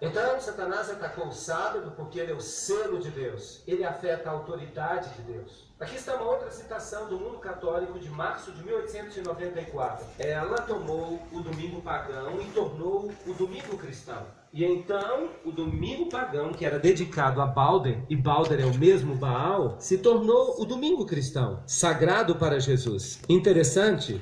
Então, Satanás atacou o sábado porque ele é o selo de Deus. Ele afeta a autoridade de Deus. Aqui está uma outra citação do mundo católico de março de 1894. Ela tomou o domingo pagão e tornou o domingo cristão. E então, o domingo pagão, que era dedicado a Balder, e Balder é o mesmo Baal, se tornou o domingo cristão, sagrado para Jesus. Interessante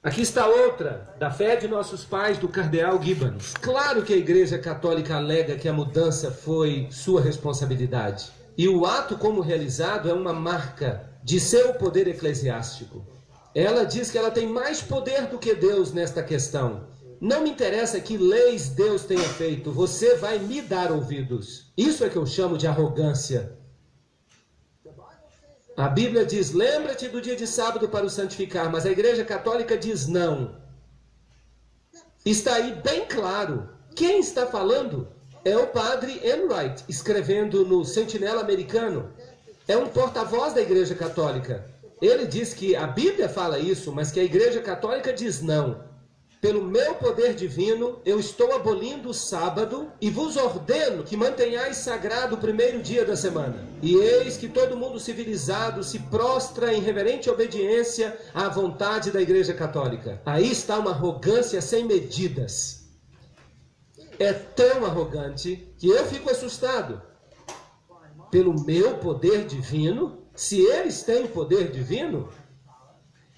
Aqui está outra, da fé de nossos pais, do cardeal Gibbons. Claro que a Igreja Católica alega que a mudança foi sua responsabilidade. E o ato como realizado é uma marca de seu poder eclesiástico. Ela diz que ela tem mais poder do que Deus nesta questão. Não me interessa que leis Deus tenha feito, você vai me dar ouvidos. Isso é que eu chamo de arrogância. A Bíblia diz: lembra-te do dia de sábado para o santificar, mas a Igreja Católica diz não. Está aí bem claro. Quem está falando é o padre Enright, escrevendo no Sentinela Americano. É um porta-voz da Igreja Católica. Ele diz que a Bíblia fala isso, mas que a Igreja Católica diz não. Pelo meu poder divino, eu estou abolindo o sábado e vos ordeno que mantenhais sagrado o primeiro dia da semana. E eis que todo mundo civilizado se prostra em reverente obediência à vontade da Igreja Católica. Aí está uma arrogância sem medidas. É tão arrogante que eu fico assustado. Pelo meu poder divino, se eles têm poder divino,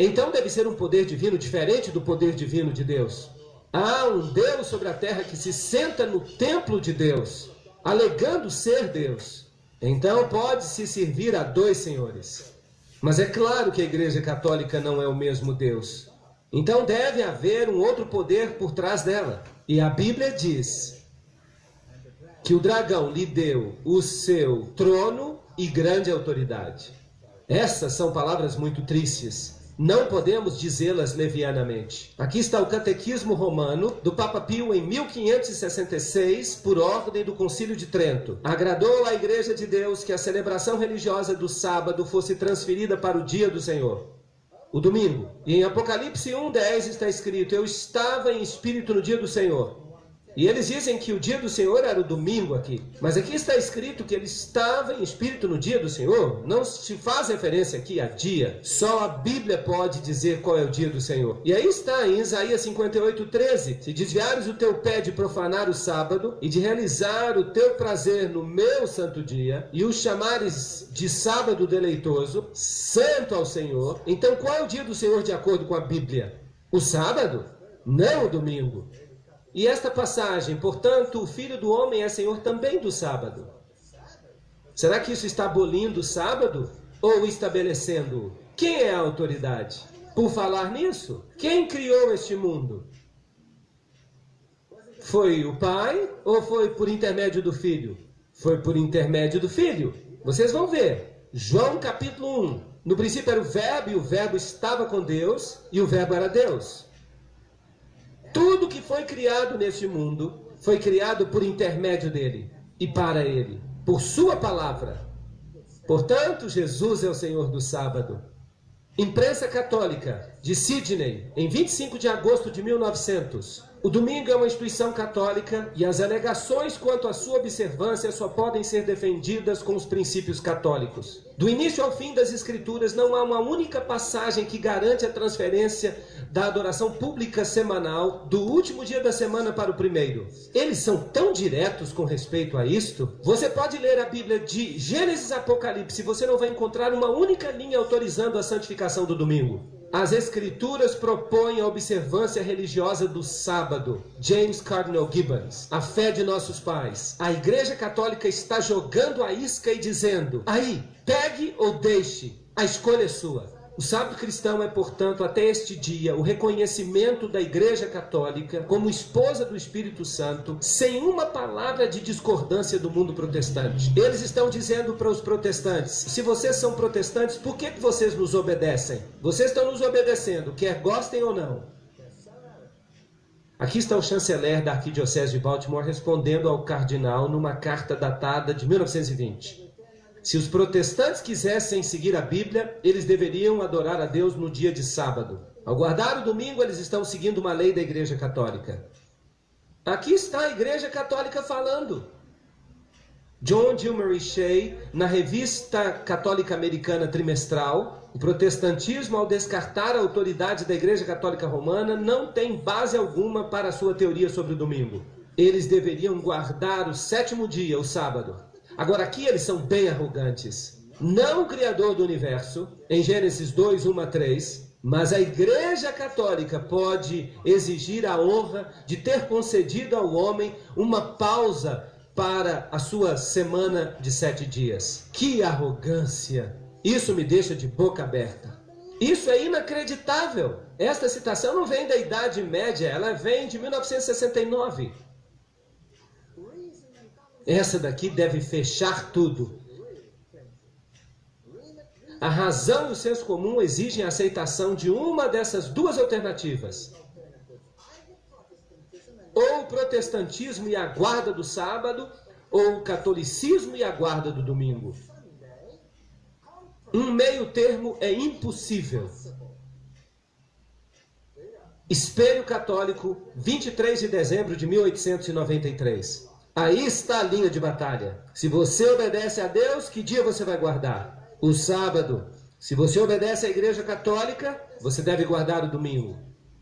então deve ser um poder divino diferente do poder divino de Deus. Há um Deus sobre a terra que se senta no templo de Deus, alegando ser Deus. Então pode-se servir a dois senhores. Mas é claro que a Igreja Católica não é o mesmo Deus. Então deve haver um outro poder por trás dela. E a Bíblia diz que o dragão lhe deu o seu trono e grande autoridade. Essas são palavras muito tristes não podemos dizê-las levianamente. Aqui está o Catequismo Romano do Papa Pio em 1566, por ordem do Concílio de Trento. Agradou à Igreja de Deus que a celebração religiosa do sábado fosse transferida para o dia do Senhor. O domingo. E em Apocalipse 1:10 está escrito: Eu estava em espírito no dia do Senhor. E eles dizem que o dia do Senhor era o domingo aqui. Mas aqui está escrito que ele estava em espírito no dia do Senhor. Não se faz referência aqui a dia. Só a Bíblia pode dizer qual é o dia do Senhor. E aí está em Isaías 58, 13: Se desviares o teu pé de profanar o sábado e de realizar o teu prazer no meu santo dia, e o chamares de sábado deleitoso, santo ao Senhor, então qual é o dia do Senhor de acordo com a Bíblia? O sábado? Não o domingo. E esta passagem, portanto, o filho do homem é senhor também do sábado. Será que isso está abolindo o sábado ou estabelecendo? Quem é a autoridade? Por falar nisso, quem criou este mundo? Foi o pai ou foi por intermédio do filho? Foi por intermédio do filho. Vocês vão ver. João capítulo 1. No princípio era o Verbo, e o Verbo estava com Deus, e o Verbo era Deus. Tudo que foi criado neste mundo foi criado por intermédio dele e para ele, por sua palavra. Portanto, Jesus é o Senhor do sábado. Imprensa Católica de Sydney, em 25 de agosto de 1900. O domingo é uma instituição católica e as alegações quanto à sua observância só podem ser defendidas com os princípios católicos. Do início ao fim das Escrituras, não há uma única passagem que garante a transferência da adoração pública semanal do último dia da semana para o primeiro. Eles são tão diretos com respeito a isto. Você pode ler a Bíblia de Gênesis a Apocalipse, você não vai encontrar uma única linha autorizando a santificação do domingo. As Escrituras propõem a observância religiosa do sábado. James Cardinal Gibbons. A fé de nossos pais. A Igreja Católica está jogando a isca e dizendo: aí, pegue ou deixe, a escolha é sua. O sábado cristão é, portanto, até este dia, o reconhecimento da Igreja Católica como esposa do Espírito Santo, sem uma palavra de discordância do mundo protestante. Eles estão dizendo para os protestantes: se vocês são protestantes, por que, que vocês nos obedecem? Vocês estão nos obedecendo, quer gostem ou não. Aqui está o chanceler da Arquidiocese de Baltimore respondendo ao cardinal numa carta datada de 1920. Se os protestantes quisessem seguir a Bíblia, eles deveriam adorar a Deus no dia de sábado. Ao guardar o domingo, eles estão seguindo uma lei da Igreja Católica. Aqui está a Igreja Católica falando. John Gilmary Shea, na revista católica americana trimestral, o protestantismo, ao descartar a autoridade da Igreja Católica Romana, não tem base alguma para sua teoria sobre o domingo. Eles deveriam guardar o sétimo dia, o sábado. Agora, aqui eles são bem arrogantes. Não o Criador do universo, em Gênesis 2, 1 a 3, mas a Igreja Católica pode exigir a honra de ter concedido ao homem uma pausa para a sua semana de sete dias. Que arrogância! Isso me deixa de boca aberta. Isso é inacreditável. Esta citação não vem da Idade Média, ela vem de 1969. Essa daqui deve fechar tudo. A razão e o senso comum exigem a aceitação de uma dessas duas alternativas. Ou o protestantismo e a guarda do sábado, ou o catolicismo e a guarda do domingo. Um meio termo é impossível. Espelho Católico, 23 de dezembro de 1893. Aí está a linha de batalha. Se você obedece a Deus, que dia você vai guardar? o sábado. Se você obedece à Igreja Católica, você deve guardar o domingo.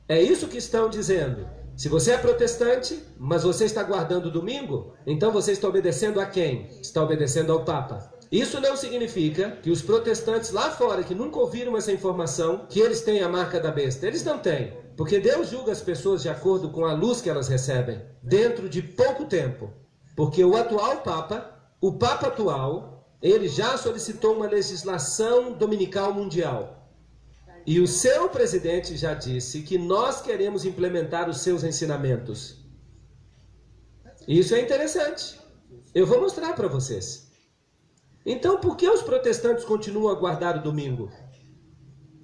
É isso que estão dizendo. Se você é protestante, mas você está guardando o domingo, então você está obedecendo a quem? Está obedecendo ao Papa. Isso não significa que os protestantes lá fora, que nunca ouviram essa informação, que eles têm a marca da besta. Eles não têm. Porque Deus julga as pessoas de acordo com a luz que elas recebem, dentro de pouco tempo. Porque o atual Papa, o Papa atual, ele já solicitou uma legislação dominical mundial. E o seu presidente já disse que nós queremos implementar os seus ensinamentos. Isso é interessante. Eu vou mostrar para vocês. Então, por que os protestantes continuam a guardar o domingo?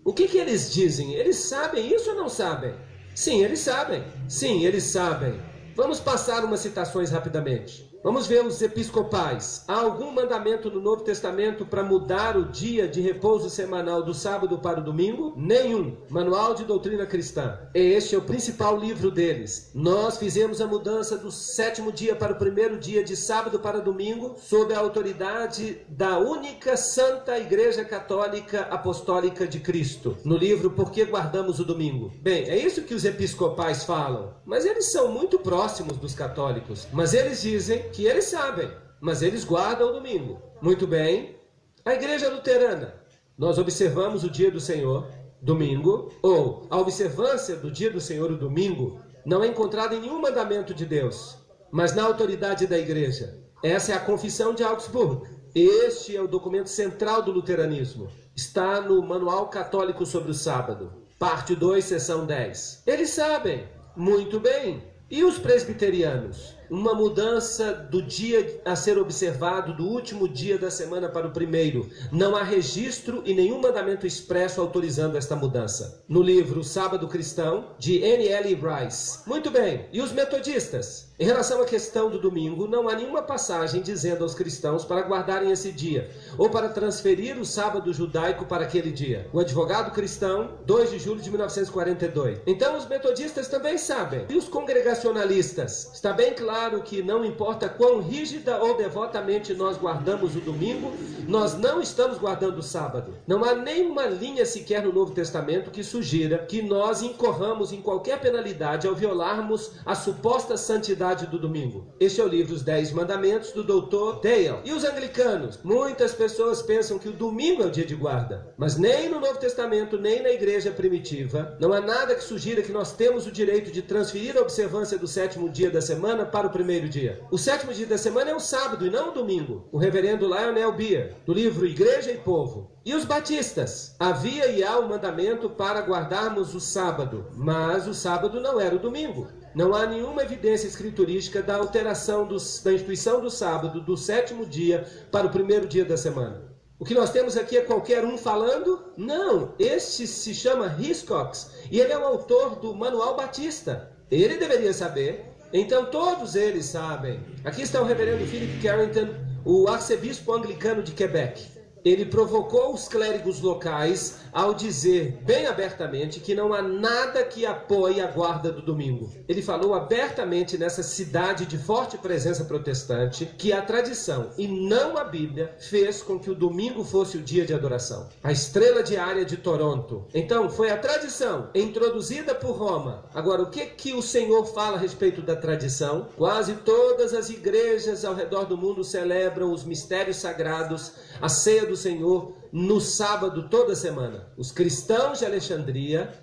O que, que eles dizem? Eles sabem isso ou não sabem? Sim, eles sabem. Sim, eles sabem. Vamos passar umas citações rapidamente. Vamos ver os episcopais. Há algum mandamento no Novo Testamento para mudar o dia de repouso semanal do sábado para o domingo? Nenhum. Manual de Doutrina Cristã. Este é o principal livro deles. Nós fizemos a mudança do sétimo dia para o primeiro dia de sábado para domingo, sob a autoridade da única Santa Igreja Católica Apostólica de Cristo. No livro Por que Guardamos o Domingo? Bem, é isso que os episcopais falam. Mas eles são muito próximos dos católicos. Mas eles dizem que eles sabem, mas eles guardam o domingo. Muito bem. A igreja luterana, nós observamos o dia do Senhor, domingo, ou a observância do dia do Senhor, o domingo, não é encontrada em nenhum mandamento de Deus, mas na autoridade da igreja. Essa é a confissão de Augsburg. Este é o documento central do luteranismo. Está no Manual Católico sobre o Sábado, parte 2, seção 10. Eles sabem, muito bem. E os presbiterianos? Uma mudança do dia a ser observado do último dia da semana para o primeiro. Não há registro e nenhum mandamento expresso autorizando esta mudança. No livro Sábado Cristão, de N.L. Rice. Muito bem, e os metodistas? Em relação à questão do domingo, não há nenhuma passagem dizendo aos cristãos para guardarem esse dia ou para transferir o sábado judaico para aquele dia. O advogado cristão, 2 de julho de 1942. Então os metodistas também sabem. E os congregacionalistas? Está bem claro que não importa quão rígida ou devotamente nós guardamos o domingo, nós não estamos guardando o sábado. Não há nenhuma linha sequer no Novo Testamento que sugira que nós incorramos em qualquer penalidade ao violarmos a suposta santidade do domingo. Este é o livro Os Dez Mandamentos do Dr. Dale. E os anglicanos? Muitas pessoas pensam que o domingo é o dia de guarda, mas nem no Novo Testamento, nem na igreja primitiva, não há nada que sugira que nós temos o direito de transferir a observância do sétimo dia da semana para o primeiro dia. O sétimo dia da semana é o sábado e não o domingo. O reverendo Lionel Beer, do livro Igreja e Povo. E os batistas? Havia e há o um mandamento para guardarmos o sábado, mas o sábado não era o domingo. Não há nenhuma evidência escriturística da alteração dos, da instituição do sábado, do sétimo dia, para o primeiro dia da semana. O que nós temos aqui é qualquer um falando? Não, este se chama Hiscox e ele é o autor do Manual Batista. Ele deveria saber, então todos eles sabem. Aqui está o reverendo Philip Carrington, o arcebispo anglicano de Quebec. Ele provocou os clérigos locais ao dizer bem abertamente que não há nada que apoie a guarda do domingo. Ele falou abertamente nessa cidade de forte presença protestante que a tradição e não a Bíblia fez com que o domingo fosse o dia de adoração. A estrela diária de Toronto. Então, foi a tradição introduzida por Roma. Agora, o que que o Senhor fala a respeito da tradição? Quase todas as igrejas ao redor do mundo celebram os mistérios sagrados, a ceia do do Senhor no sábado toda semana. Os cristãos de Alexandria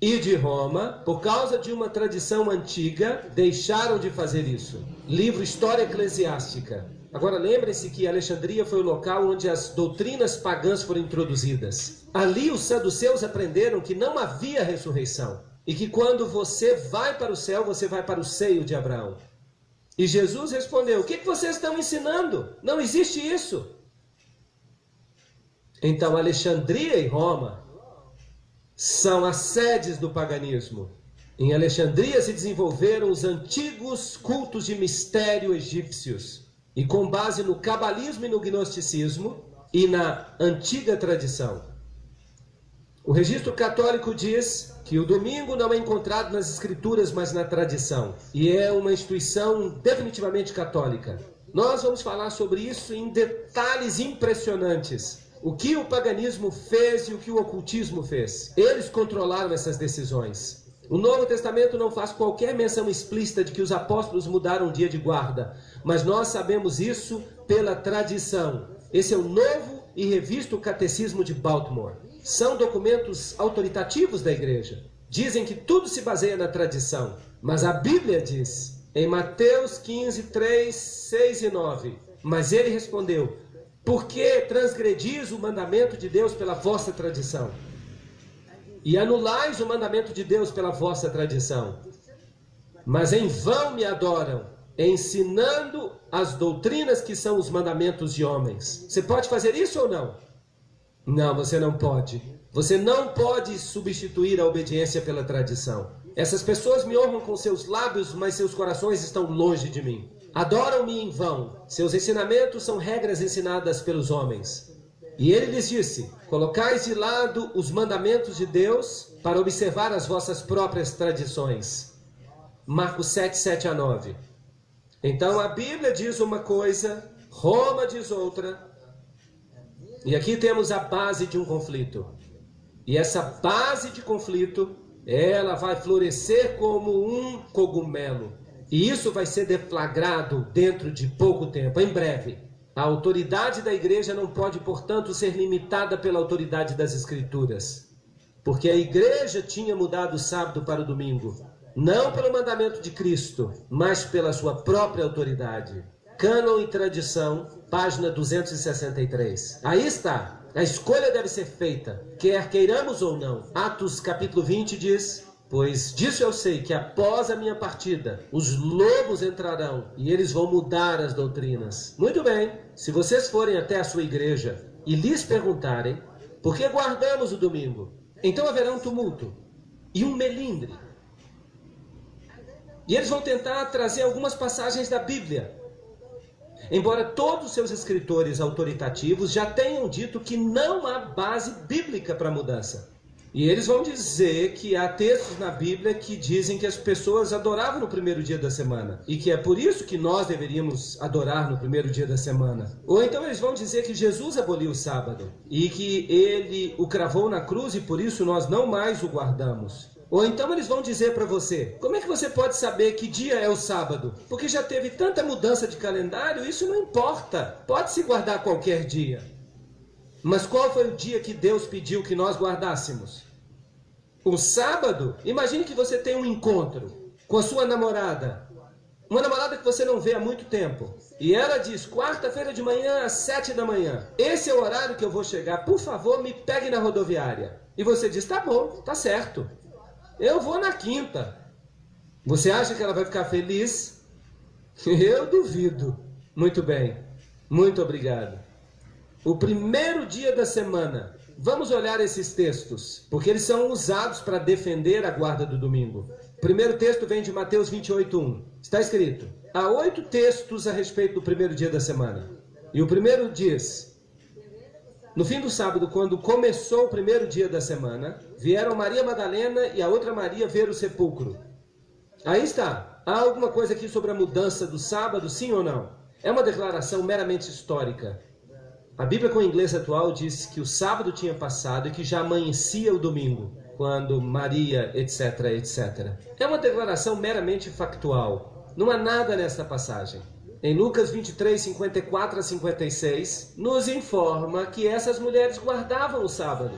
e de Roma, por causa de uma tradição antiga, deixaram de fazer isso. Livro História Eclesiástica. Agora lembre-se que Alexandria foi o local onde as doutrinas pagãs foram introduzidas. Ali os saduceus aprenderam que não havia ressurreição e que quando você vai para o céu, você vai para o seio de Abraão. E Jesus respondeu: O que vocês estão ensinando? Não existe isso. Então, Alexandria e Roma são as sedes do paganismo. Em Alexandria se desenvolveram os antigos cultos de mistério egípcios. E com base no cabalismo e no gnosticismo e na antiga tradição. O registro católico diz que o domingo não é encontrado nas escrituras, mas na tradição. E é uma instituição definitivamente católica. Nós vamos falar sobre isso em detalhes impressionantes o que o paganismo fez e o que o ocultismo fez. Eles controlaram essas decisões. O Novo Testamento não faz qualquer menção explícita de que os apóstolos mudaram o dia de guarda, mas nós sabemos isso pela tradição. Esse é o novo e revisto Catecismo de Baltimore. São documentos autoritativos da igreja. Dizem que tudo se baseia na tradição, mas a Bíblia diz, em Mateus 15, 3, 6 e 9: Mas ele respondeu: por que transgredis o mandamento de Deus pela vossa tradição? E anulais o mandamento de Deus pela vossa tradição. Mas em vão me adoram, ensinando as doutrinas que são os mandamentos de homens. Você pode fazer isso ou não? Não, você não pode. Você não pode substituir a obediência pela tradição. Essas pessoas me honram com seus lábios, mas seus corações estão longe de mim. Adoram-me em vão. Seus ensinamentos são regras ensinadas pelos homens. E ele lhes disse: Colocais de lado os mandamentos de Deus para observar as vossas próprias tradições. Marcos 7, 7 a 9. Então a Bíblia diz uma coisa, Roma diz outra. E aqui temos a base de um conflito. E essa base de conflito, ela vai florescer como um cogumelo. E isso vai ser deflagrado dentro de pouco tempo, em breve. A autoridade da igreja não pode, portanto, ser limitada pela autoridade das Escrituras. Porque a igreja tinha mudado o sábado para o domingo, não pelo mandamento de Cristo, mas pela sua própria autoridade. Cânon e tradição, página 263. Aí está. A escolha deve ser feita, quer queiramos ou não. Atos capítulo 20 diz: Pois disso eu sei que após a minha partida, os lobos entrarão e eles vão mudar as doutrinas. Muito bem, se vocês forem até a sua igreja e lhes perguntarem por que guardamos o domingo, então haverá um tumulto e um melindre. E eles vão tentar trazer algumas passagens da Bíblia. Embora todos os seus escritores autoritativos já tenham dito que não há base bíblica para a mudança. E eles vão dizer que há textos na Bíblia que dizem que as pessoas adoravam no primeiro dia da semana e que é por isso que nós deveríamos adorar no primeiro dia da semana. Ou então eles vão dizer que Jesus aboliu o sábado e que ele o cravou na cruz e por isso nós não mais o guardamos. Ou então eles vão dizer para você: como é que você pode saber que dia é o sábado? Porque já teve tanta mudança de calendário, isso não importa. Pode se guardar qualquer dia. Mas qual foi o dia que Deus pediu que nós guardássemos? O sábado? Imagine que você tem um encontro com a sua namorada. Uma namorada que você não vê há muito tempo. E ela diz: quarta-feira de manhã às sete da manhã. Esse é o horário que eu vou chegar. Por favor, me pegue na rodoviária. E você diz: tá bom, tá certo. Eu vou na quinta. Você acha que ela vai ficar feliz? Eu duvido. Muito bem. Muito obrigado o primeiro dia da semana. Vamos olhar esses textos, porque eles são usados para defender a guarda do domingo. O primeiro texto vem de Mateus 28:1. Está escrito: há oito textos a respeito do primeiro dia da semana. E o primeiro diz: No fim do sábado, quando começou o primeiro dia da semana, vieram Maria Madalena e a outra Maria ver o sepulcro. Aí está. Há alguma coisa aqui sobre a mudança do sábado, sim ou não? É uma declaração meramente histórica. A Bíblia com o inglês atual diz que o sábado tinha passado e que já amanhecia o domingo, quando Maria, etc, etc. É uma declaração meramente factual. Não há nada nesta passagem em Lucas 23, 54 a 56, nos informa que essas mulheres guardavam o sábado.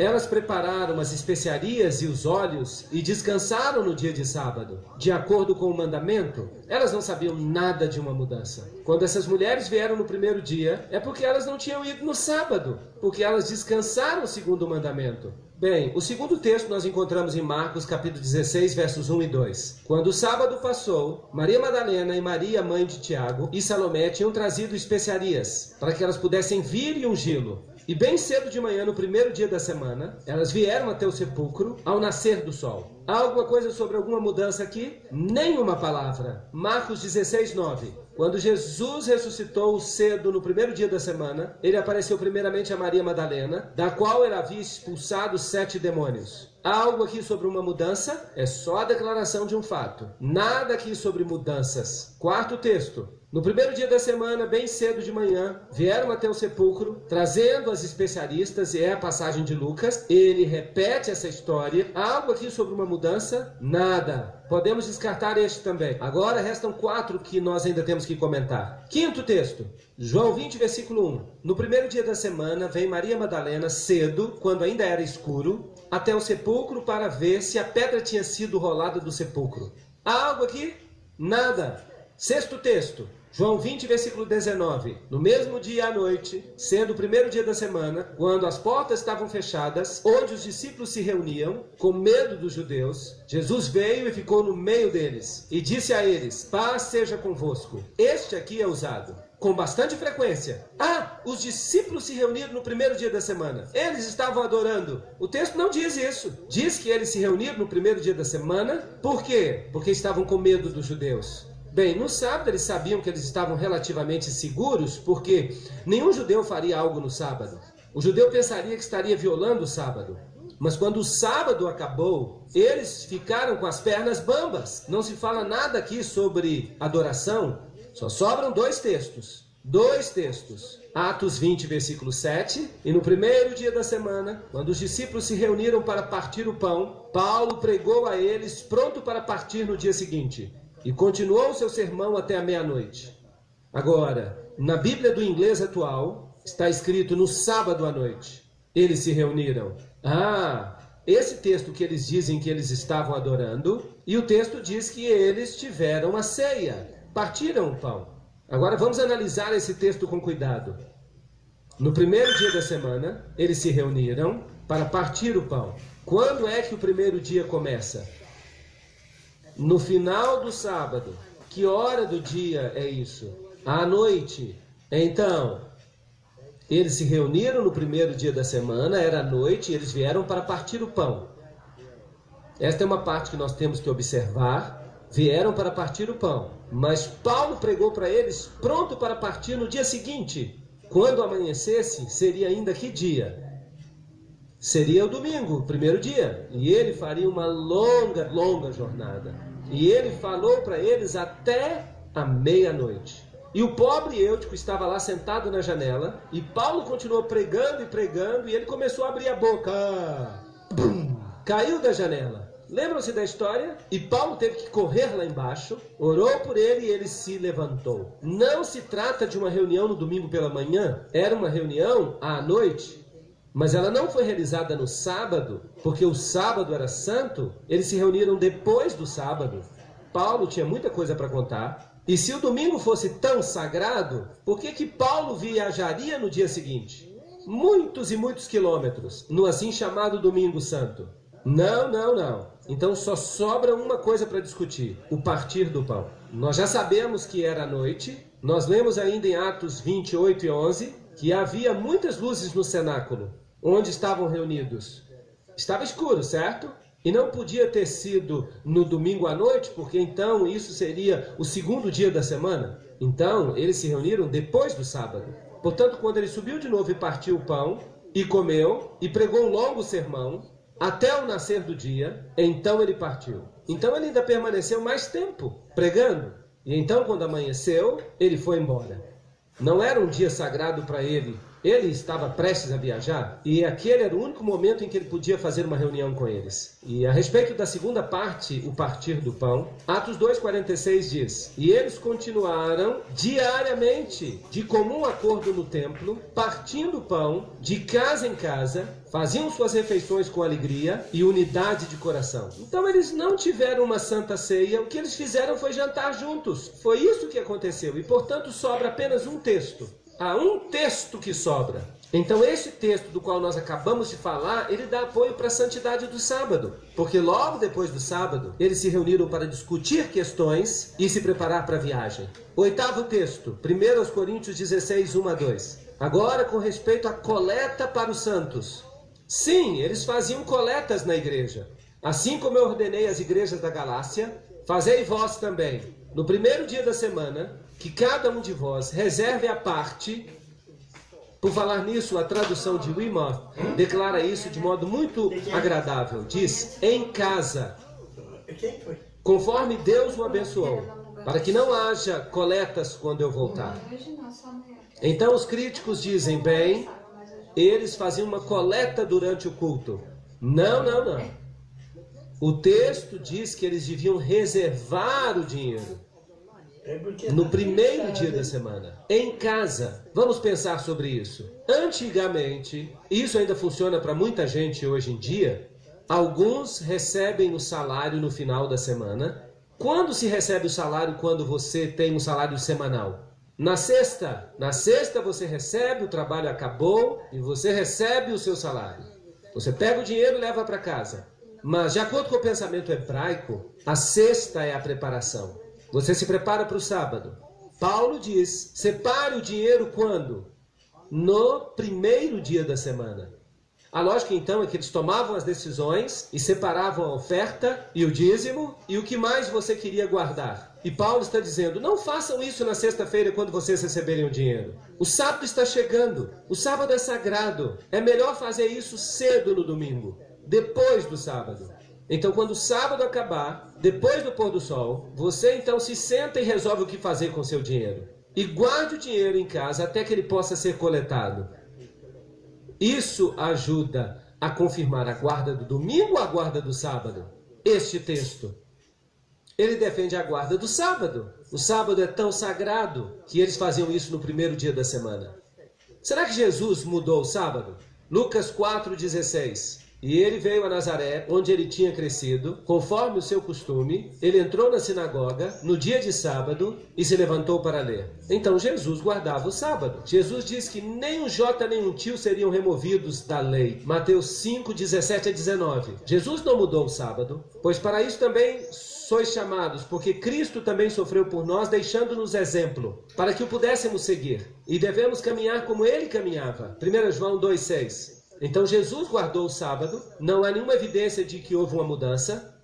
Elas prepararam as especiarias e os óleos e descansaram no dia de sábado. De acordo com o mandamento, elas não sabiam nada de uma mudança. Quando essas mulheres vieram no primeiro dia, é porque elas não tinham ido no sábado, porque elas descansaram segundo o mandamento. Bem, o segundo texto nós encontramos em Marcos, capítulo 16, versos 1 e 2. Quando o sábado passou, Maria Madalena e Maria, mãe de Tiago, e Salomé tinham trazido especiarias para que elas pudessem vir e ungí-lo. E bem cedo de manhã, no primeiro dia da semana, elas vieram até o sepulcro ao nascer do sol. Há alguma coisa sobre alguma mudança aqui? Nenhuma palavra. Marcos 16, 9. Quando Jesus ressuscitou cedo no primeiro dia da semana, ele apareceu primeiramente a Maria Madalena, da qual ele havia expulsado sete demônios. Há algo aqui sobre uma mudança? É só a declaração de um fato. Nada aqui sobre mudanças. Quarto texto. No primeiro dia da semana, bem cedo de manhã, vieram até o sepulcro, trazendo as especialistas, e é a passagem de Lucas. Ele repete essa história. Há algo aqui sobre uma mudança? Nada. Podemos descartar este também. Agora restam quatro que nós ainda temos que comentar. Quinto texto, João 20, versículo 1. No primeiro dia da semana, vem Maria Madalena cedo, quando ainda era escuro, até o sepulcro para ver se a pedra tinha sido rolada do sepulcro. Há algo aqui? Nada. Sexto texto, João 20, versículo 19. No mesmo dia à noite, sendo o primeiro dia da semana, quando as portas estavam fechadas, onde os discípulos se reuniam, com medo dos judeus, Jesus veio e ficou no meio deles e disse a eles: Paz seja convosco. Este aqui é usado com bastante frequência. Ah, os discípulos se reuniram no primeiro dia da semana. Eles estavam adorando. O texto não diz isso. Diz que eles se reuniram no primeiro dia da semana. Por quê? Porque estavam com medo dos judeus. Bem, no sábado eles sabiam que eles estavam relativamente seguros, porque nenhum judeu faria algo no sábado. O judeu pensaria que estaria violando o sábado. Mas quando o sábado acabou, eles ficaram com as pernas bambas. Não se fala nada aqui sobre adoração. Só sobram dois textos. Dois textos. Atos 20, versículo 7. E no primeiro dia da semana, quando os discípulos se reuniram para partir o pão, Paulo pregou a eles, pronto para partir no dia seguinte e continuou seu sermão até a meia-noite. Agora, na Bíblia do inglês atual, está escrito no sábado à noite. Eles se reuniram. Ah, esse texto que eles dizem que eles estavam adorando, e o texto diz que eles tiveram a ceia, partiram o pão. Agora vamos analisar esse texto com cuidado. No primeiro dia da semana, eles se reuniram para partir o pão. Quando é que o primeiro dia começa? No final do sábado. Que hora do dia é isso? À noite. Então, eles se reuniram no primeiro dia da semana, era noite, e eles vieram para partir o pão. Esta é uma parte que nós temos que observar. Vieram para partir o pão. Mas Paulo pregou para eles pronto para partir no dia seguinte. Quando amanhecesse, seria ainda que dia? Seria o domingo, o primeiro dia. E ele faria uma longa, longa jornada. E ele falou para eles até a meia-noite. E o pobre Eutico estava lá sentado na janela, e Paulo continuou pregando e pregando, e ele começou a abrir a boca. Bum! Caiu da janela. Lembram-se da história? E Paulo teve que correr lá embaixo, orou por ele e ele se levantou. Não se trata de uma reunião no domingo pela manhã, era uma reunião à noite. Mas ela não foi realizada no sábado, porque o sábado era santo, eles se reuniram depois do sábado. Paulo tinha muita coisa para contar. E se o domingo fosse tão sagrado, por que, que Paulo viajaria no dia seguinte? Muitos e muitos quilômetros, no assim chamado Domingo Santo. Não, não, não. Então só sobra uma coisa para discutir: o partir do pão. Nós já sabemos que era noite, nós lemos ainda em Atos 28 e 11 que havia muitas luzes no cenáculo onde estavam reunidos. Estava escuro, certo? E não podia ter sido no domingo à noite, porque então isso seria o segundo dia da semana. Então eles se reuniram depois do sábado. Portanto, quando ele subiu de novo e partiu o pão, e comeu, e pregou um longo sermão, até o nascer do dia, então ele partiu. Então ele ainda permaneceu mais tempo pregando. E então, quando amanheceu, ele foi embora. Não era um dia sagrado para ele. Ele estava prestes a viajar e aquele era o único momento em que ele podia fazer uma reunião com eles. E a respeito da segunda parte, o partir do pão, Atos 2,46 diz: E eles continuaram diariamente, de comum acordo no templo, partindo pão de casa em casa, faziam suas refeições com alegria e unidade de coração. Então eles não tiveram uma santa ceia, o que eles fizeram foi jantar juntos. Foi isso que aconteceu e, portanto, sobra apenas um texto. Há um texto que sobra. Então, esse texto do qual nós acabamos de falar, ele dá apoio para a santidade do sábado. Porque logo depois do sábado, eles se reuniram para discutir questões e se preparar para a viagem. Oitavo texto, 1 Coríntios 16, 1 a 2. Agora, com respeito à coleta para os santos. Sim, eles faziam coletas na igreja. Assim como eu ordenei às igrejas da Galácia, fazei vós também. No primeiro dia da semana, que cada um de vós reserve a parte. Por falar nisso, a tradução de Wimoth declara isso de modo muito agradável. Diz: em casa, conforme Deus o abençoou, para que não haja coletas quando eu voltar. Então os críticos dizem: bem, eles faziam uma coleta durante o culto. Não, não, não. O texto diz que eles deviam reservar o dinheiro. É no primeiro dia da semana, em casa. Vamos pensar sobre isso. Antigamente, isso ainda funciona para muita gente hoje em dia. Alguns recebem o salário no final da semana. Quando se recebe o salário quando você tem um salário semanal? Na sexta, na sexta você recebe, o trabalho acabou e você recebe o seu salário. Você pega o dinheiro e leva para casa. Mas, de acordo com o pensamento hebraico, a sexta é a preparação. Você se prepara para o sábado. Paulo diz: separe o dinheiro quando? No primeiro dia da semana. A lógica então é que eles tomavam as decisões e separavam a oferta e o dízimo e o que mais você queria guardar. E Paulo está dizendo: não façam isso na sexta-feira quando vocês receberem o dinheiro. O sábado está chegando, o sábado é sagrado. É melhor fazer isso cedo no domingo, depois do sábado. Então, quando o sábado acabar, depois do pôr do sol, você então se senta e resolve o que fazer com seu dinheiro. E guarde o dinheiro em casa até que ele possa ser coletado. Isso ajuda a confirmar a guarda do domingo ou a guarda do sábado? Este texto. Ele defende a guarda do sábado. O sábado é tão sagrado que eles faziam isso no primeiro dia da semana. Será que Jesus mudou o sábado? Lucas 4,16. E ele veio a Nazaré, onde ele tinha crescido, conforme o seu costume. Ele entrou na sinagoga no dia de sábado e se levantou para ler. Então Jesus guardava o sábado. Jesus diz que nem um jota nem um tio seriam removidos da lei. Mateus 5, 17 a 19. Jesus não mudou o sábado, pois para isso também sois chamados, porque Cristo também sofreu por nós, deixando-nos exemplo, para que o pudéssemos seguir. E devemos caminhar como ele caminhava. 1 João 2,6. Então Jesus guardou o sábado, não há nenhuma evidência de que houve uma mudança.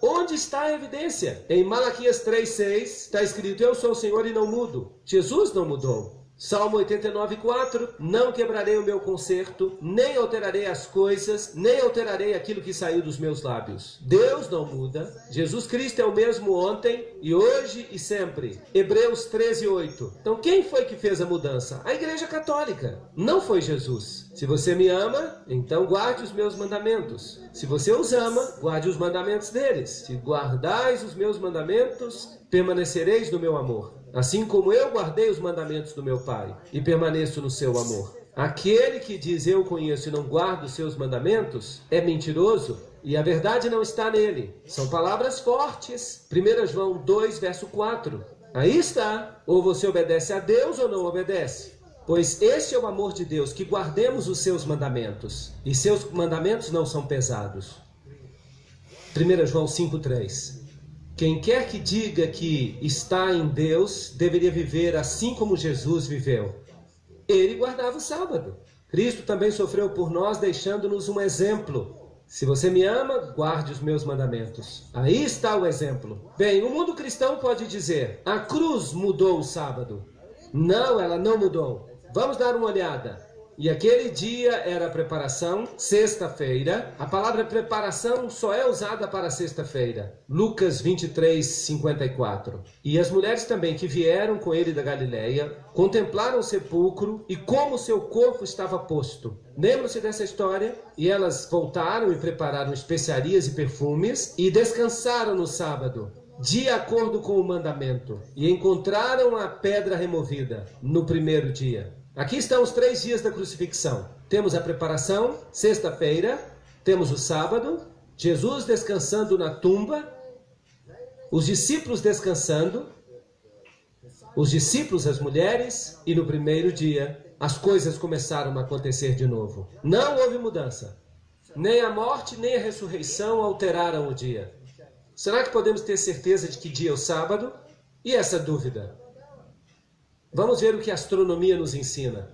Onde está a evidência? Em Malaquias 3,6 está escrito: Eu sou o Senhor e não mudo. Jesus não mudou. Salmo 89, 4: Não quebrarei o meu conserto, nem alterarei as coisas, nem alterarei aquilo que saiu dos meus lábios. Deus não muda. Jesus Cristo é o mesmo ontem e hoje e sempre. Hebreus 13, 8. Então, quem foi que fez a mudança? A Igreja Católica. Não foi Jesus. Se você me ama, então guarde os meus mandamentos. Se você os ama, guarde os mandamentos deles. Se guardais os meus mandamentos, permanecereis no meu amor assim como eu guardei os mandamentos do meu Pai e permaneço no seu amor. Aquele que diz eu conheço e não guarda os seus mandamentos é mentiroso e a verdade não está nele. São palavras fortes. 1 João 2, verso 4. Aí está. Ou você obedece a Deus ou não obedece. Pois este é o amor de Deus, que guardemos os seus mandamentos. E seus mandamentos não são pesados. 1 João 5,3 quem quer que diga que está em Deus deveria viver assim como Jesus viveu. Ele guardava o sábado. Cristo também sofreu por nós, deixando-nos um exemplo. Se você me ama, guarde os meus mandamentos. Aí está o exemplo. Bem, o mundo cristão pode dizer: a cruz mudou o sábado. Não, ela não mudou. Vamos dar uma olhada. E aquele dia era preparação, sexta-feira. A palavra preparação só é usada para sexta-feira. Lucas 23, 54. E as mulheres também que vieram com ele da Galileia contemplaram o sepulcro e como seu corpo estava posto. Lembram-se dessa história? E elas voltaram e prepararam especiarias e perfumes e descansaram no sábado de acordo com o mandamento, e encontraram a pedra removida no primeiro dia. Aqui estão os três dias da crucifixão. Temos a preparação, sexta-feira, temos o sábado, Jesus descansando na tumba, os discípulos descansando, os discípulos, as mulheres, e no primeiro dia as coisas começaram a acontecer de novo. Não houve mudança. Nem a morte, nem a ressurreição alteraram o dia. Será que podemos ter certeza de que dia é o sábado? E essa dúvida? Vamos ver o que a astronomia nos ensina.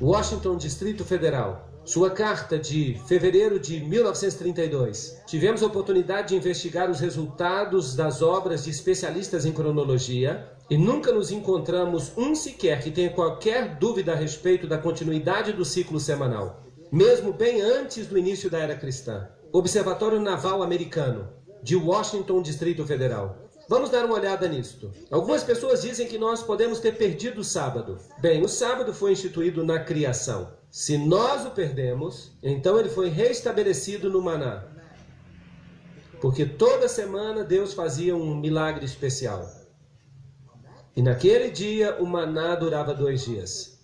Washington, Distrito Federal. Sua carta de fevereiro de 1932. Tivemos a oportunidade de investigar os resultados das obras de especialistas em cronologia e nunca nos encontramos um sequer que tenha qualquer dúvida a respeito da continuidade do ciclo semanal, mesmo bem antes do início da era cristã. Observatório Naval Americano, de Washington, Distrito Federal. Vamos dar uma olhada nisto. Algumas pessoas dizem que nós podemos ter perdido o sábado. Bem, o sábado foi instituído na criação. Se nós o perdemos, então ele foi restabelecido no maná. Porque toda semana Deus fazia um milagre especial. E naquele dia o maná durava dois dias.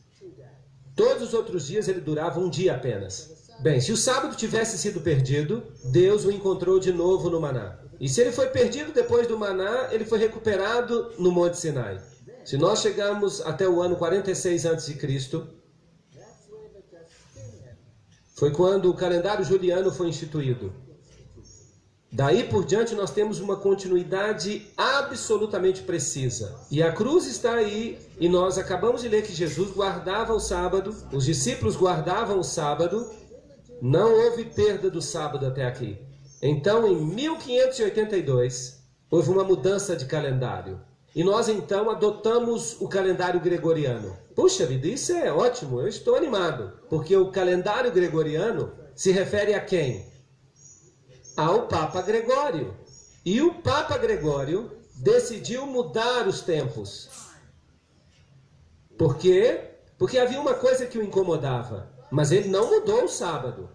Todos os outros dias ele durava um dia apenas. Bem, se o sábado tivesse sido perdido, Deus o encontrou de novo no maná. E se ele foi perdido depois do maná, ele foi recuperado no Monte Sinai. Se nós chegarmos até o ano 46 a.C., foi quando o calendário juliano foi instituído. Daí por diante nós temos uma continuidade absolutamente precisa. E a cruz está aí, e nós acabamos de ler que Jesus guardava o sábado, os discípulos guardavam o sábado, não houve perda do sábado até aqui. Então, em 1582, houve uma mudança de calendário. E nós então adotamos o calendário gregoriano. Puxa vida, isso é ótimo, eu estou animado, porque o calendário gregoriano se refere a quem? Ao Papa Gregório. E o Papa Gregório decidiu mudar os tempos. Por quê? Porque havia uma coisa que o incomodava. Mas ele não mudou o sábado,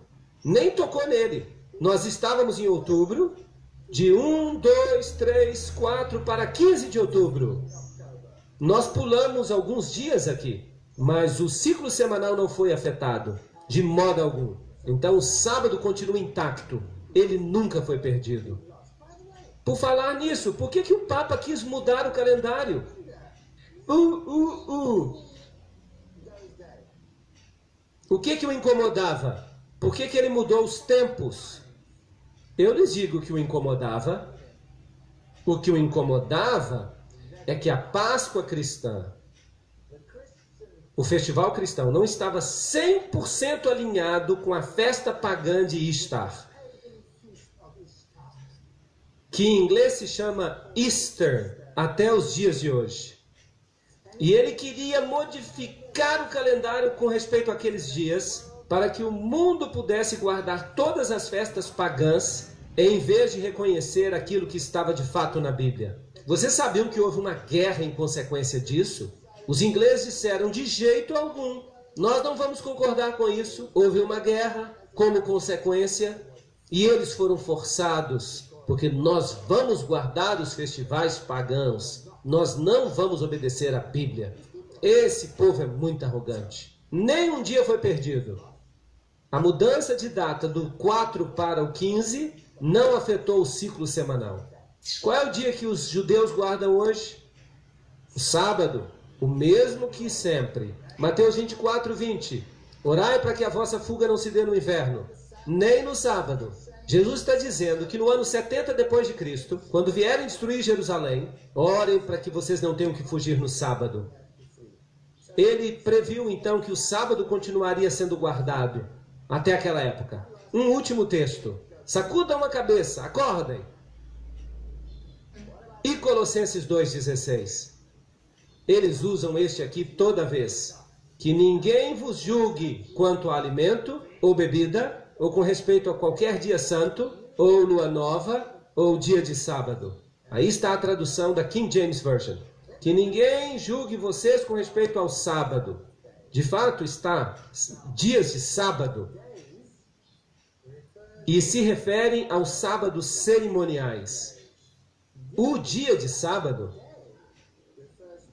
nem tocou nele. Nós estávamos em outubro, de 1, 2, 3, 4 para 15 de outubro. Nós pulamos alguns dias aqui, mas o ciclo semanal não foi afetado, de modo algum. Então o sábado continua intacto, ele nunca foi perdido. Por falar nisso, por que, que o Papa quis mudar o calendário? Uh, uh, uh. O que que o incomodava? Por que, que ele mudou os tempos? Eu lhes digo que o incomodava. O que o incomodava é que a Páscoa cristã, o festival cristão, não estava 100% alinhado com a festa pagã de Istar, que em inglês se chama Easter, até os dias de hoje. E ele queria modificar o calendário com respeito àqueles dias, para que o mundo pudesse guardar todas as festas pagãs, em vez de reconhecer aquilo que estava de fato na Bíblia. Vocês sabiam que houve uma guerra em consequência disso? Os ingleses disseram de jeito algum. Nós não vamos concordar com isso. Houve uma guerra como consequência e eles foram forçados, porque nós vamos guardar os festivais pagãos nós não vamos obedecer à Bíblia. Esse povo é muito arrogante. Nem um dia foi perdido. A mudança de data do 4 para o 15 não afetou o ciclo semanal. Qual é o dia que os judeus guardam hoje? O sábado, o mesmo que sempre. Mateus 24, 20. Orai para que a vossa fuga não se dê no inverno, nem no sábado, Jesus está dizendo que no ano 70 depois de Cristo, quando vierem destruir Jerusalém, orem para que vocês não tenham que fugir no sábado. Ele previu então que o sábado continuaria sendo guardado até aquela época. Um último texto. Sacudam a cabeça, acordem. E Colossenses 2,16. Eles usam este aqui toda vez. Que ninguém vos julgue quanto a alimento ou bebida, ou com respeito a qualquer dia santo, ou lua nova, ou dia de sábado. Aí está a tradução da King James Version. Que ninguém julgue vocês com respeito ao sábado. De fato, está dias de sábado. E se referem aos sábados cerimoniais. O dia de sábado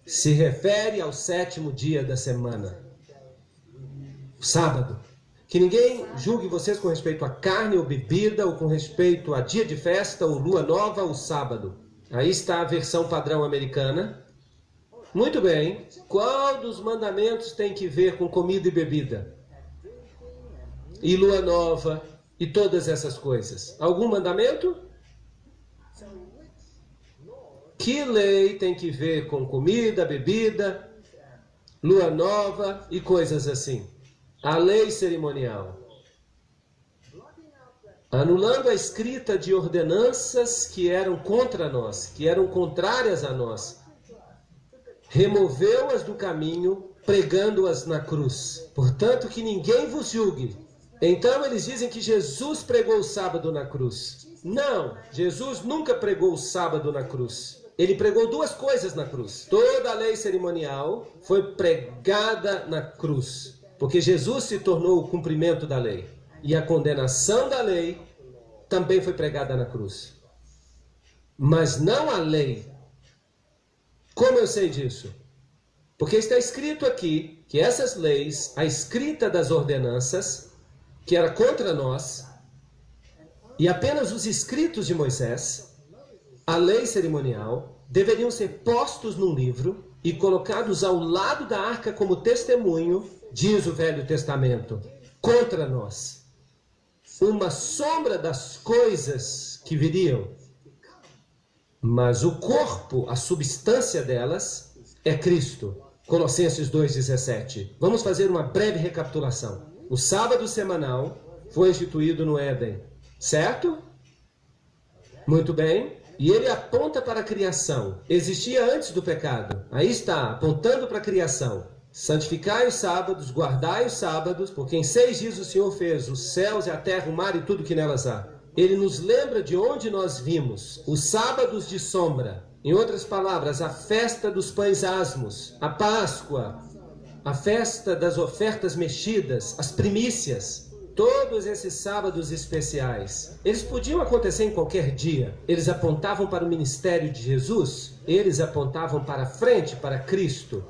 se refere ao sétimo dia da semana. Sábado. Que ninguém julgue vocês com respeito a carne ou bebida, ou com respeito a dia de festa, ou lua nova, ou sábado. Aí está a versão padrão americana. Muito bem. Qual dos mandamentos tem que ver com comida e bebida? E lua nova e todas essas coisas? Algum mandamento? Que lei tem que ver com comida, bebida, lua nova e coisas assim? A lei cerimonial anulando a escrita de ordenanças que eram contra nós, que eram contrárias a nós. Removeu-as do caminho, pregando-as na cruz. Portanto, que ninguém vos julgue. Então eles dizem que Jesus pregou o sábado na cruz. Não, Jesus nunca pregou o sábado na cruz. Ele pregou duas coisas na cruz. Toda a lei cerimonial foi pregada na cruz, porque Jesus se tornou o cumprimento da lei e a condenação da lei também foi pregada na cruz. Mas não a lei. Como eu sei disso? Porque está escrito aqui que essas leis, a escrita das ordenanças, que era contra nós, e apenas os escritos de Moisés, a lei cerimonial, deveriam ser postos num livro e colocados ao lado da arca como testemunho, diz o Velho Testamento, contra nós uma sombra das coisas que viriam. Mas o corpo, a substância delas, é Cristo. Colossenses 2,17. Vamos fazer uma breve recapitulação. O sábado semanal foi instituído no Éden, certo? Muito bem. E ele aponta para a criação. Existia antes do pecado. Aí está, apontando para a criação. Santificai os sábados, guardai os sábados, porque em seis dias o Senhor fez os céus e a terra, o mar e tudo que nelas há. Ele nos lembra de onde nós vimos os sábados de sombra. Em outras palavras, a festa dos pães asmos, a Páscoa, a festa das ofertas mexidas, as primícias, todos esses sábados especiais. Eles podiam acontecer em qualquer dia. Eles apontavam para o ministério de Jesus, eles apontavam para frente, para Cristo.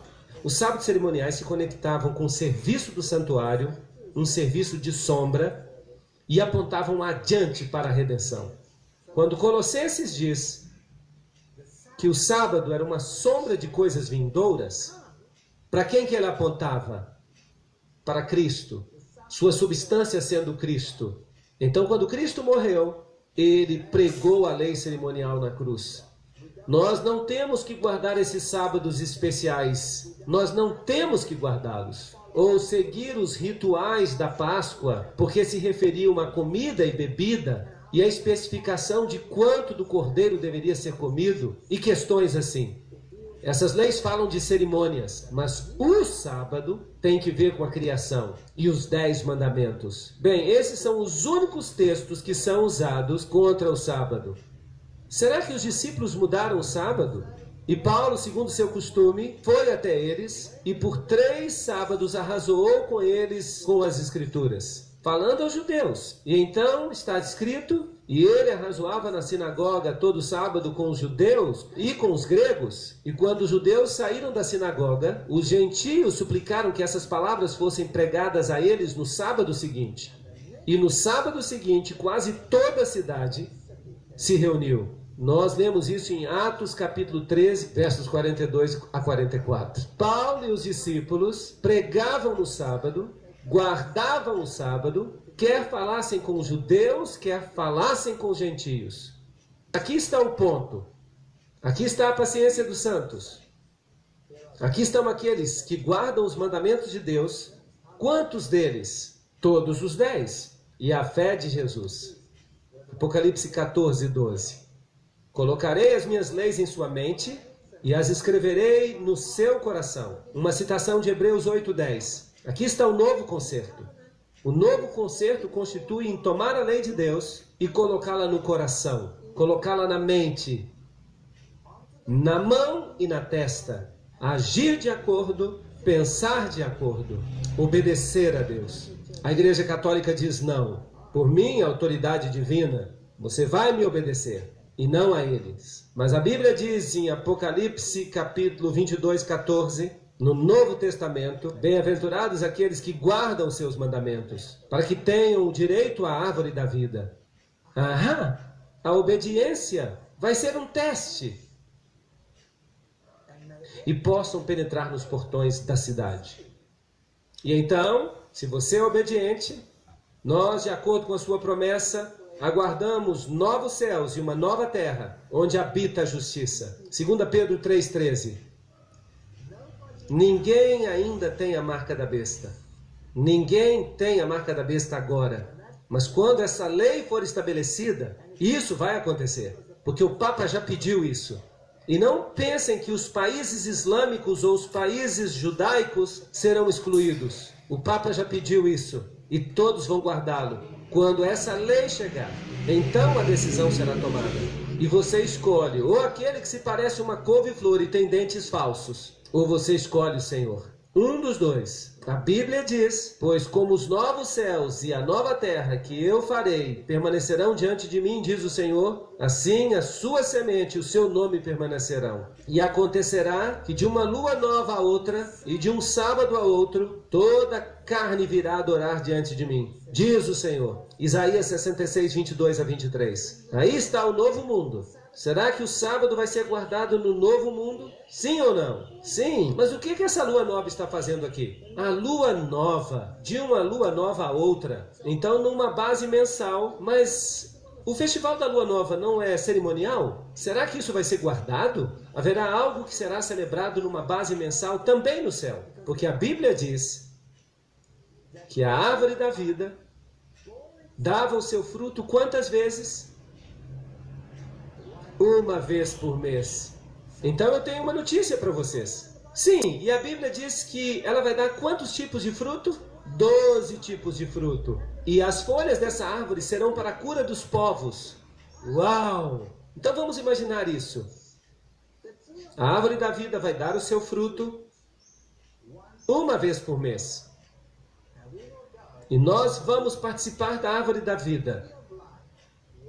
Os sábados cerimoniais se conectavam com o serviço do santuário, um serviço de sombra, e apontavam adiante para a redenção. Quando Colossenses diz que o sábado era uma sombra de coisas vindouras, para quem que ele apontava? Para Cristo, sua substância sendo Cristo. Então, quando Cristo morreu, ele pregou a lei cerimonial na cruz. Nós não temos que guardar esses sábados especiais. Nós não temos que guardá-los. Ou seguir os rituais da Páscoa, porque se referiam a comida e bebida, e a especificação de quanto do cordeiro deveria ser comido, e questões assim. Essas leis falam de cerimônias, mas o sábado tem que ver com a criação e os dez mandamentos. Bem, esses são os únicos textos que são usados contra o sábado. Será que os discípulos mudaram o sábado? E Paulo, segundo seu costume, foi até eles e por três sábados arrasou com eles com as Escrituras, falando aos judeus. E então está escrito: e ele arrazoava na sinagoga todo sábado com os judeus e com os gregos. E quando os judeus saíram da sinagoga, os gentios suplicaram que essas palavras fossem pregadas a eles no sábado seguinte. E no sábado seguinte, quase toda a cidade se reuniu. Nós lemos isso em Atos capítulo 13, versos 42 a 44. Paulo e os discípulos pregavam no sábado, guardavam o sábado, quer falassem com os judeus, quer falassem com os gentios. Aqui está o ponto. Aqui está a paciência dos santos. Aqui estão aqueles que guardam os mandamentos de Deus. Quantos deles? Todos os dez. E a fé de Jesus. Apocalipse 14, 12. Colocarei as minhas leis em sua mente e as escreverei no seu coração. Uma citação de Hebreus 8:10. Aqui está o novo concerto. O novo concerto constitui em tomar a lei de Deus e colocá-la no coração, colocá-la na mente, na mão e na testa, agir de acordo, pensar de acordo, obedecer a Deus. A Igreja Católica diz não. Por mim, autoridade divina, você vai me obedecer e não a eles. Mas a Bíblia diz em Apocalipse capítulo 22, 14, no Novo Testamento, bem-aventurados aqueles que guardam seus mandamentos, para que tenham o direito à árvore da vida. Aham, a obediência vai ser um teste. E possam penetrar nos portões da cidade. E então, se você é obediente, nós, de acordo com a sua promessa, aguardamos novos céus e uma nova terra, onde habita a justiça. 2 Pedro 3,13. Ninguém ainda tem a marca da besta. Ninguém tem a marca da besta agora. Mas quando essa lei for estabelecida, isso vai acontecer. Porque o Papa já pediu isso. E não pensem que os países islâmicos ou os países judaicos serão excluídos. O Papa já pediu isso. E todos vão guardá-lo. Quando essa lei chegar, então a decisão será tomada. E você escolhe ou aquele que se parece uma couve-flor e tem dentes falsos, ou você escolhe o Senhor. Um dos dois. A Bíblia diz: Pois como os novos céus e a nova terra que eu farei permanecerão diante de mim, diz o Senhor, assim a sua semente e o seu nome permanecerão. E acontecerá que de uma lua nova a outra e de um sábado a outro, toda carne virá adorar diante de mim, diz o Senhor. Isaías 66, 22 a 23. Aí está o novo mundo Será que o sábado vai ser guardado no novo mundo? Sim ou não? Sim. Mas o que, que essa lua nova está fazendo aqui? A lua nova, de uma lua nova a outra. Então, numa base mensal, mas o festival da lua nova não é cerimonial? Será que isso vai ser guardado? Haverá algo que será celebrado numa base mensal também no céu? Porque a Bíblia diz que a árvore da vida dava o seu fruto quantas vezes? Uma vez por mês. Então eu tenho uma notícia para vocês. Sim, e a Bíblia diz que ela vai dar quantos tipos de fruto? Doze tipos de fruto. E as folhas dessa árvore serão para a cura dos povos. Uau! Então vamos imaginar isso. A árvore da vida vai dar o seu fruto uma vez por mês. E nós vamos participar da árvore da vida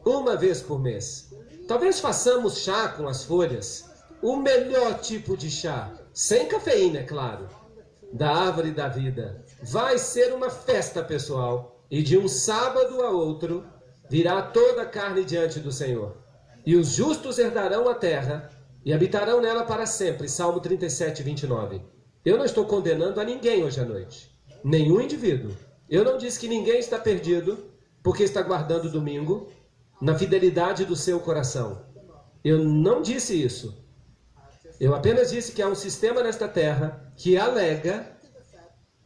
uma vez por mês. Talvez façamos chá com as folhas, o melhor tipo de chá, sem cafeína, é claro, da árvore da vida. Vai ser uma festa pessoal, e de um sábado a outro virá toda a carne diante do Senhor. E os justos herdarão a terra e habitarão nela para sempre. Salmo 37, 29. Eu não estou condenando a ninguém hoje à noite, nenhum indivíduo. Eu não disse que ninguém está perdido porque está guardando domingo na fidelidade do seu coração. Eu não disse isso. Eu apenas disse que há um sistema nesta terra que alega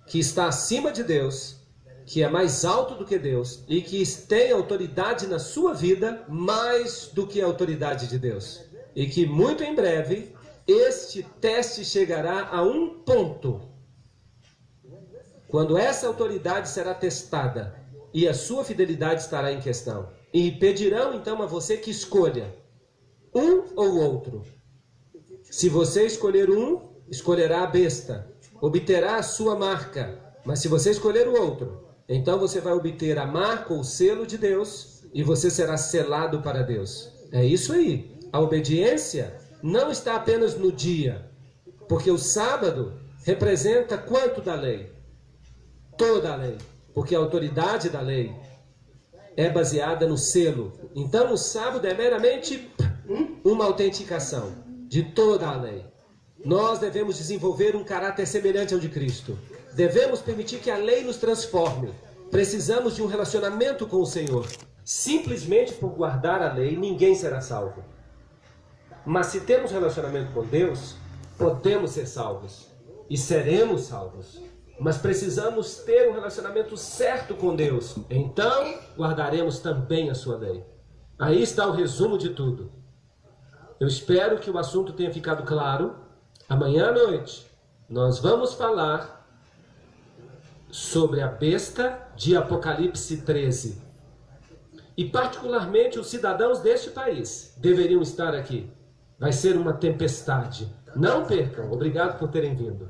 que está acima de Deus, que é mais alto do que Deus e que tem autoridade na sua vida mais do que a autoridade de Deus. E que muito em breve este teste chegará a um ponto quando essa autoridade será testada e a sua fidelidade estará em questão. E pedirão então a você que escolha um ou outro. Se você escolher um, escolherá a besta, obterá a sua marca. Mas se você escolher o outro, então você vai obter a marca ou selo de Deus e você será selado para Deus. É isso aí. A obediência não está apenas no dia, porque o sábado representa quanto da lei? Toda a lei, porque a autoridade da lei é baseada no selo. Então o sábado é meramente uma autenticação de toda a lei. Nós devemos desenvolver um caráter semelhante ao de Cristo. Devemos permitir que a lei nos transforme. Precisamos de um relacionamento com o Senhor. Simplesmente por guardar a lei, ninguém será salvo. Mas se temos relacionamento com Deus, podemos ser salvos e seremos salvos mas precisamos ter um relacionamento certo com Deus. Então, guardaremos também a sua lei. Aí está o resumo de tudo. Eu espero que o assunto tenha ficado claro. Amanhã à noite nós vamos falar sobre a besta de Apocalipse 13. E particularmente os cidadãos deste país deveriam estar aqui. Vai ser uma tempestade. Não percam. Obrigado por terem vindo.